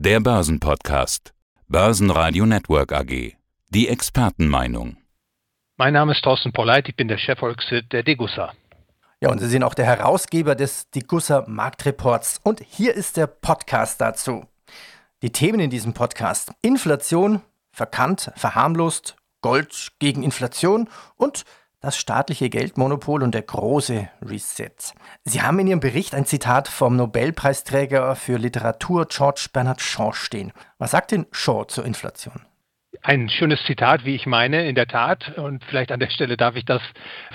Der Börsenpodcast. Börsenradio Network AG. Die Expertenmeinung. Mein Name ist Thorsten Polleit, ich bin der Chefvolkswirt der Degussa. Ja, und Sie sind auch der Herausgeber des Degussa Marktreports. Und hier ist der Podcast dazu. Die Themen in diesem Podcast: Inflation, verkannt, verharmlost, Gold gegen Inflation und das staatliche Geldmonopol und der große Reset. Sie haben in Ihrem Bericht ein Zitat vom Nobelpreisträger für Literatur George Bernard Shaw stehen. Was sagt denn Shaw zur Inflation? Ein schönes Zitat, wie ich meine, in der Tat. Und vielleicht an der Stelle darf ich das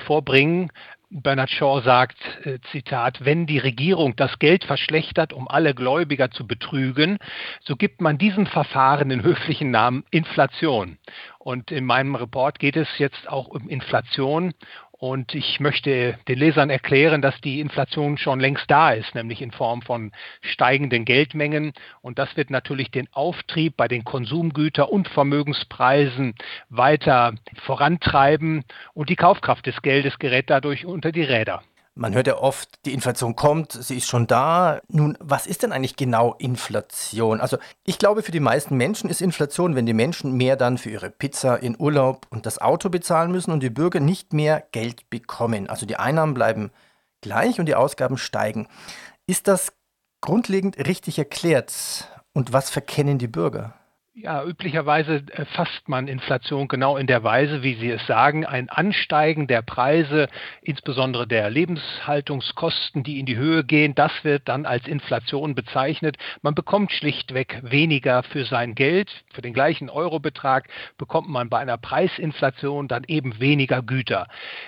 vorbringen. Bernard Shaw sagt, äh, Zitat, wenn die Regierung das Geld verschlechtert, um alle Gläubiger zu betrügen, so gibt man diesem Verfahren den höflichen Namen Inflation. Und in meinem Report geht es jetzt auch um Inflation und ich möchte den Lesern erklären, dass die Inflation schon längst da ist, nämlich in Form von steigenden Geldmengen. Und das wird natürlich den Auftrieb bei den Konsumgüter- und Vermögenspreisen weiter vorantreiben. Und die Kaufkraft des Geldes gerät dadurch unter die Räder. Man hört ja oft, die Inflation kommt, sie ist schon da. Nun, was ist denn eigentlich genau Inflation? Also ich glaube, für die meisten Menschen ist Inflation, wenn die Menschen mehr dann für ihre Pizza, ihren Urlaub und das Auto bezahlen müssen und die Bürger nicht mehr Geld bekommen. Also die Einnahmen bleiben gleich und die Ausgaben steigen. Ist das grundlegend richtig erklärt? Und was verkennen die Bürger? Ja, üblicherweise äh, fasst man Inflation genau in der Weise, wie Sie es sagen, ein Ansteigen der Preise, insbesondere der Lebenshaltungskosten, die in die Höhe gehen, das wird dann als Inflation bezeichnet. Man bekommt schlichtweg weniger für sein Geld. Für den gleichen Eurobetrag bekommt man bei einer Preisinflation dann eben weniger Güter.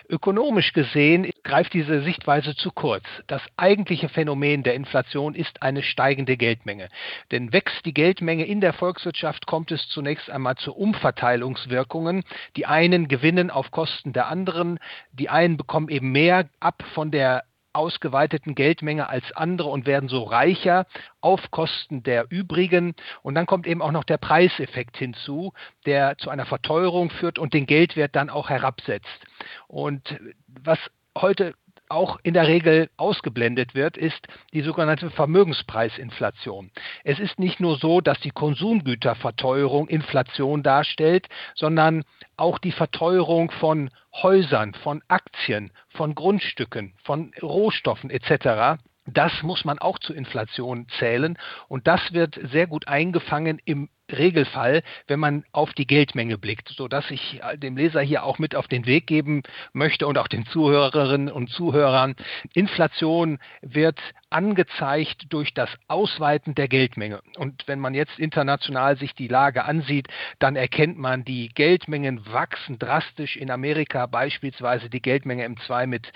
Ökonomisch gesehen greift diese Sichtweise zu kurz. Das eigentliche Phänomen der Inflation ist eine steigende Geldmenge. Denn wächst die Geldmenge in der Volkswirtschaft, Wirtschaft kommt es zunächst einmal zu Umverteilungswirkungen. Die einen gewinnen auf Kosten der anderen, die einen bekommen eben mehr ab von der ausgeweiteten Geldmenge als andere und werden so reicher auf Kosten der übrigen. Und dann kommt eben auch noch der Preiseffekt hinzu, der zu einer Verteuerung führt und den Geldwert dann auch herabsetzt. Und was heute auch in der Regel ausgeblendet wird, ist die sogenannte Vermögenspreisinflation. Es ist nicht nur so, dass die Konsumgüterverteuerung Inflation darstellt, sondern auch die Verteuerung von Häusern, von Aktien, von Grundstücken, von Rohstoffen etc. Das muss man auch zur Inflation zählen und das wird sehr gut eingefangen im Regelfall, wenn man auf die Geldmenge blickt, so dass ich dem Leser hier auch mit auf den Weg geben möchte und auch den Zuhörerinnen und Zuhörern. Inflation wird angezeigt durch das Ausweiten der Geldmenge. Und wenn man jetzt international sich die Lage ansieht, dann erkennt man, die Geldmengen wachsen drastisch. In Amerika beispielsweise die Geldmenge im 2 mit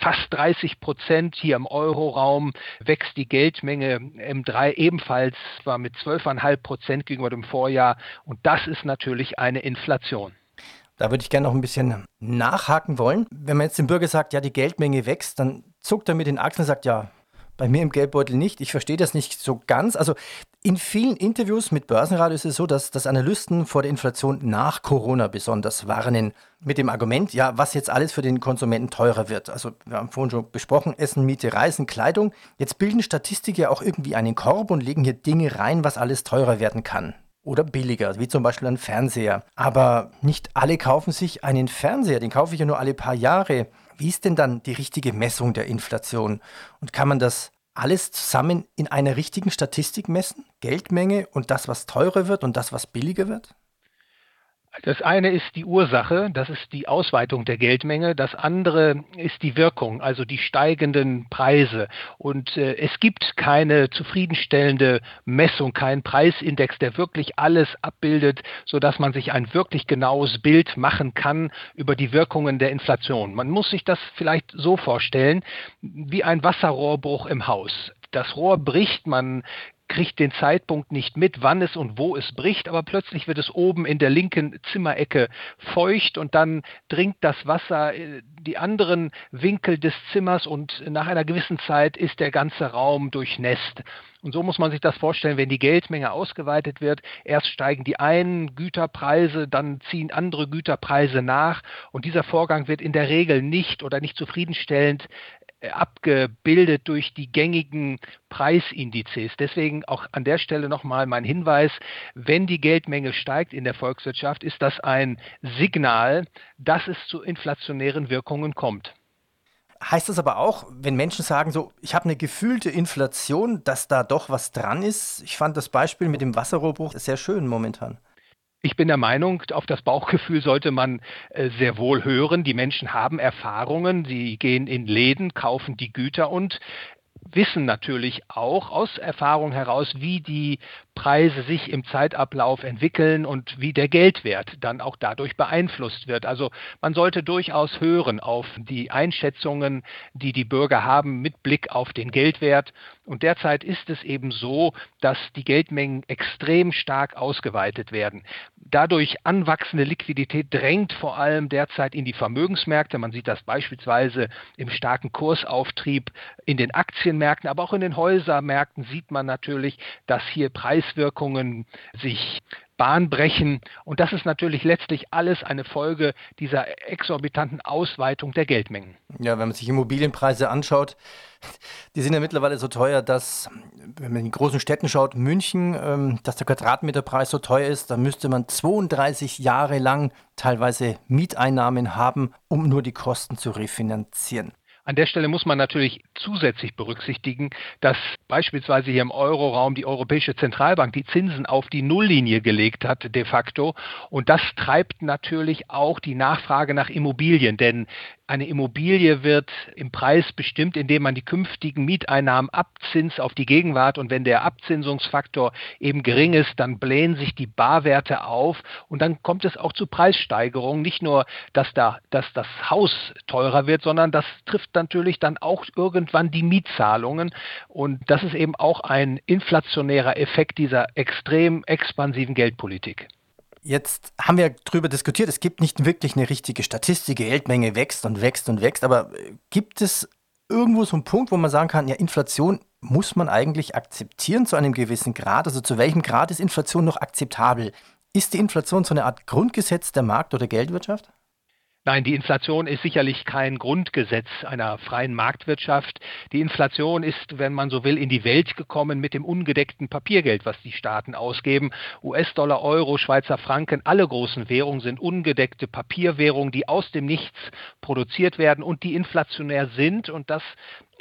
fast 30 Prozent. Hier im Euroraum wächst die Geldmenge im 3 ebenfalls zwar mit 12,5 Prozent gegenüber dem Vorjahr. Und das ist natürlich eine Inflation. Da würde ich gerne noch ein bisschen nachhaken wollen. Wenn man jetzt dem Bürger sagt, ja, die Geldmenge wächst, dann zuckt er mit den Achseln und sagt, ja, bei mir im Geldbeutel nicht. Ich verstehe das nicht so ganz. Also in vielen Interviews mit Börsenradio ist es so, dass, dass Analysten vor der Inflation nach Corona besonders warnen. Mit dem Argument, ja, was jetzt alles für den Konsumenten teurer wird. Also wir haben vorhin schon besprochen, Essen, Miete, Reisen, Kleidung. Jetzt bilden Statistiker ja auch irgendwie einen Korb und legen hier Dinge rein, was alles teurer werden kann. Oder billiger, wie zum Beispiel ein Fernseher. Aber nicht alle kaufen sich einen Fernseher, den kaufe ich ja nur alle paar Jahre. Wie ist denn dann die richtige Messung der Inflation? Und kann man das alles zusammen in einer richtigen Statistik messen? Geldmenge und das, was teurer wird und das, was billiger wird? Das eine ist die Ursache, das ist die Ausweitung der Geldmenge. Das andere ist die Wirkung, also die steigenden Preise. Und äh, es gibt keine zufriedenstellende Messung, keinen Preisindex, der wirklich alles abbildet, sodass man sich ein wirklich genaues Bild machen kann über die Wirkungen der Inflation. Man muss sich das vielleicht so vorstellen, wie ein Wasserrohrbruch im Haus das Rohr bricht, man kriegt den Zeitpunkt nicht mit, wann es und wo es bricht, aber plötzlich wird es oben in der linken Zimmerecke feucht und dann dringt das Wasser in die anderen Winkel des Zimmers und nach einer gewissen Zeit ist der ganze Raum durchnässt. Und so muss man sich das vorstellen, wenn die Geldmenge ausgeweitet wird. Erst steigen die einen Güterpreise, dann ziehen andere Güterpreise nach. Und dieser Vorgang wird in der Regel nicht oder nicht zufriedenstellend äh, abgebildet durch die gängigen Preisindizes. Deswegen auch an der Stelle nochmal mein Hinweis, wenn die Geldmenge steigt in der Volkswirtschaft, ist das ein Signal, dass es zu inflationären Wirkungen kommt. Heißt das aber auch, wenn Menschen sagen, so, ich habe eine gefühlte Inflation, dass da doch was dran ist? Ich fand das Beispiel mit dem Wasserrohrbruch sehr schön momentan. Ich bin der Meinung, auf das Bauchgefühl sollte man äh, sehr wohl hören. Die Menschen haben Erfahrungen, sie gehen in Läden, kaufen die Güter und wissen natürlich auch aus Erfahrung heraus, wie die Preise sich im Zeitablauf entwickeln und wie der Geldwert dann auch dadurch beeinflusst wird. Also man sollte durchaus hören auf die Einschätzungen, die die Bürger haben mit Blick auf den Geldwert. Und derzeit ist es eben so, dass die Geldmengen extrem stark ausgeweitet werden. Dadurch anwachsende Liquidität drängt vor allem derzeit in die Vermögensmärkte. Man sieht das beispielsweise im starken Kursauftrieb in den Aktienmärkten, aber auch in den Häusermärkten sieht man natürlich, dass hier Preis Preiswirkungen sich Bahn brechen. Und das ist natürlich letztlich alles eine Folge dieser exorbitanten Ausweitung der Geldmengen. Ja, wenn man sich Immobilienpreise anschaut, die sind ja mittlerweile so teuer, dass, wenn man in großen Städten schaut, München, ähm, dass der Quadratmeterpreis so teuer ist, da müsste man 32 Jahre lang teilweise Mieteinnahmen haben, um nur die Kosten zu refinanzieren. An der Stelle muss man natürlich zusätzlich berücksichtigen, dass beispielsweise hier im Euroraum die Europäische Zentralbank die Zinsen auf die Nulllinie gelegt hat, de facto. Und das treibt natürlich auch die Nachfrage nach Immobilien, denn eine Immobilie wird im Preis bestimmt, indem man die künftigen Mieteinnahmen abzinst auf die Gegenwart. Und wenn der Abzinsungsfaktor eben gering ist, dann blähen sich die Barwerte auf und dann kommt es auch zu Preissteigerungen. Nicht nur, dass, da, dass das Haus teurer wird, sondern das trifft natürlich dann auch irgendwann die Mietzahlungen. Und das ist eben auch ein inflationärer Effekt dieser extrem expansiven Geldpolitik. Jetzt haben wir darüber diskutiert, es gibt nicht wirklich eine richtige Statistik, die Geldmenge wächst und wächst und wächst, aber äh, gibt es irgendwo so einen Punkt, wo man sagen kann, ja, Inflation muss man eigentlich akzeptieren zu einem gewissen Grad? Also zu welchem Grad ist Inflation noch akzeptabel? Ist die Inflation so eine Art Grundgesetz der Markt- oder Geldwirtschaft? Nein, die Inflation ist sicherlich kein Grundgesetz einer freien Marktwirtschaft. Die Inflation ist, wenn man so will, in die Welt gekommen mit dem ungedeckten Papiergeld, was die Staaten ausgeben. US-Dollar, Euro, Schweizer Franken, alle großen Währungen sind ungedeckte Papierwährungen, die aus dem Nichts produziert werden und die inflationär sind. Und das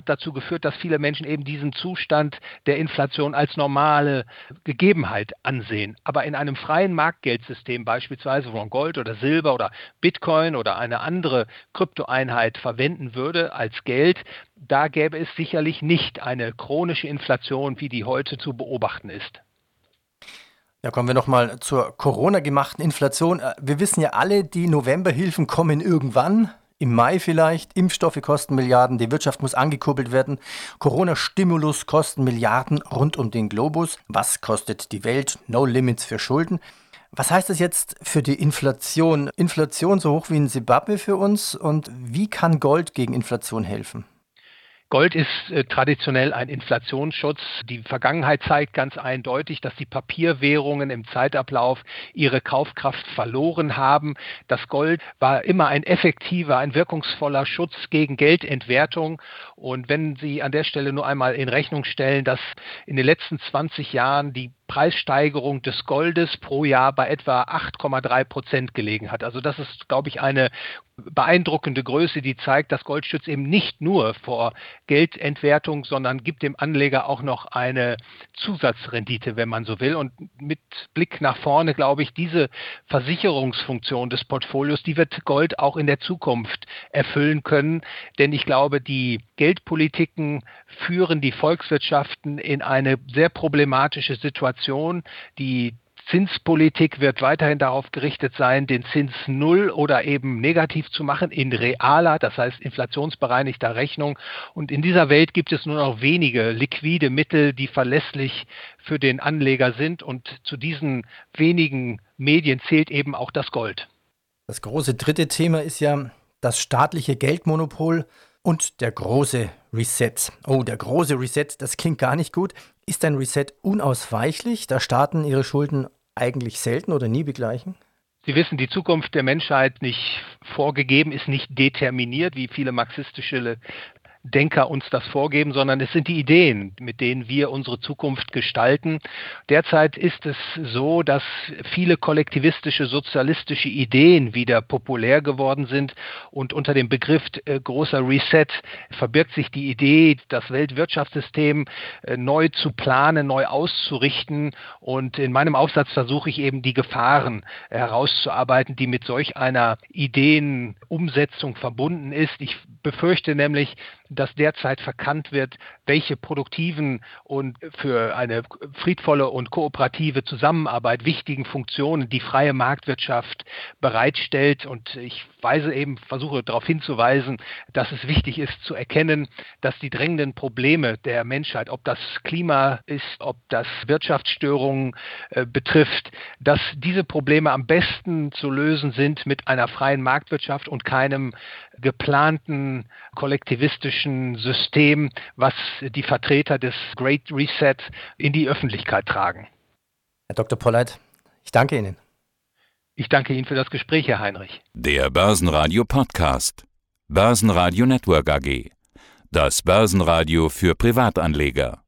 dazu geführt, dass viele Menschen eben diesen Zustand der Inflation als normale Gegebenheit ansehen. Aber in einem freien Marktgeldsystem beispielsweise, wo man Gold oder Silber oder Bitcoin oder eine andere Kryptoeinheit verwenden würde als Geld, da gäbe es sicherlich nicht eine chronische Inflation, wie die heute zu beobachten ist. Ja, kommen wir nochmal zur Corona-gemachten Inflation. Äh, wir wissen ja alle, die Novemberhilfen kommen irgendwann im Mai vielleicht. Impfstoffe kosten Milliarden, die Wirtschaft muss angekurbelt werden. Corona-Stimulus kosten Milliarden rund um den Globus. Was kostet die Welt? No Limits für Schulden. Was heißt das jetzt für die Inflation? Inflation so hoch wie in Zimbabwe für uns und wie kann Gold gegen Inflation helfen? Gold ist äh, traditionell ein Inflationsschutz. Die Vergangenheit zeigt ganz eindeutig, dass die Papierwährungen im Zeitablauf ihre Kaufkraft verloren haben. Das Gold war immer ein effektiver, ein wirkungsvoller Schutz gegen Geldentwertung. Und wenn Sie an der Stelle nur einmal in Rechnung stellen, dass in den letzten 20 Jahren die Preissteigerung des Goldes pro Jahr bei etwa 8,3 Prozent gelegen hat. Also das ist, glaube ich, eine beeindruckende Größe, die zeigt, dass Gold schützt eben nicht nur vor Geldentwertung, sondern gibt dem Anleger auch noch eine Zusatzrendite, wenn man so will. Und mit Blick nach vorne, glaube ich, diese Versicherungsfunktion des Portfolios, die wird Gold auch in der Zukunft erfüllen können. Denn ich glaube, die Geldpolitiken führen die Volkswirtschaften in eine sehr problematische Situation. Die Zinspolitik wird weiterhin darauf gerichtet sein, den Zins null oder eben negativ zu machen in realer, das heißt inflationsbereinigter Rechnung. Und in dieser Welt gibt es nur noch wenige liquide Mittel, die verlässlich für den Anleger sind. Und zu diesen wenigen Medien zählt eben auch das Gold. Das große dritte Thema ist ja das staatliche Geldmonopol und der große Reset. Oh, der große Reset, das klingt gar nicht gut. Ist ein Reset unausweichlich, da Staaten ihre Schulden eigentlich selten oder nie begleichen? Sie wissen, die Zukunft der Menschheit nicht vorgegeben, ist nicht determiniert, wie viele marxistische Denker uns das vorgeben, sondern es sind die Ideen, mit denen wir unsere Zukunft gestalten. Derzeit ist es so, dass viele kollektivistische, sozialistische Ideen wieder populär geworden sind und unter dem Begriff äh, großer Reset verbirgt sich die Idee, das Weltwirtschaftssystem äh, neu zu planen, neu auszurichten. Und in meinem Aufsatz versuche ich eben die Gefahren herauszuarbeiten, die mit solch einer Ideenumsetzung verbunden ist. Ich befürchte nämlich, dass derzeit verkannt wird, welche produktiven und für eine friedvolle und kooperative Zusammenarbeit wichtigen Funktionen die freie Marktwirtschaft bereitstellt. Und ich weise eben, versuche darauf hinzuweisen, dass es wichtig ist zu erkennen, dass die drängenden Probleme der Menschheit, ob das Klima ist, ob das Wirtschaftsstörungen äh, betrifft, dass diese Probleme am besten zu lösen sind mit einer freien Marktwirtschaft und keinem geplanten kollektivistischen System, was die Vertreter des Great Reset in die Öffentlichkeit tragen. Herr Dr. Polleit, ich danke Ihnen. Ich danke Ihnen für das Gespräch, Herr Heinrich. Der Börsenradio Podcast. Börsenradio Network AG. Das Börsenradio für Privatanleger.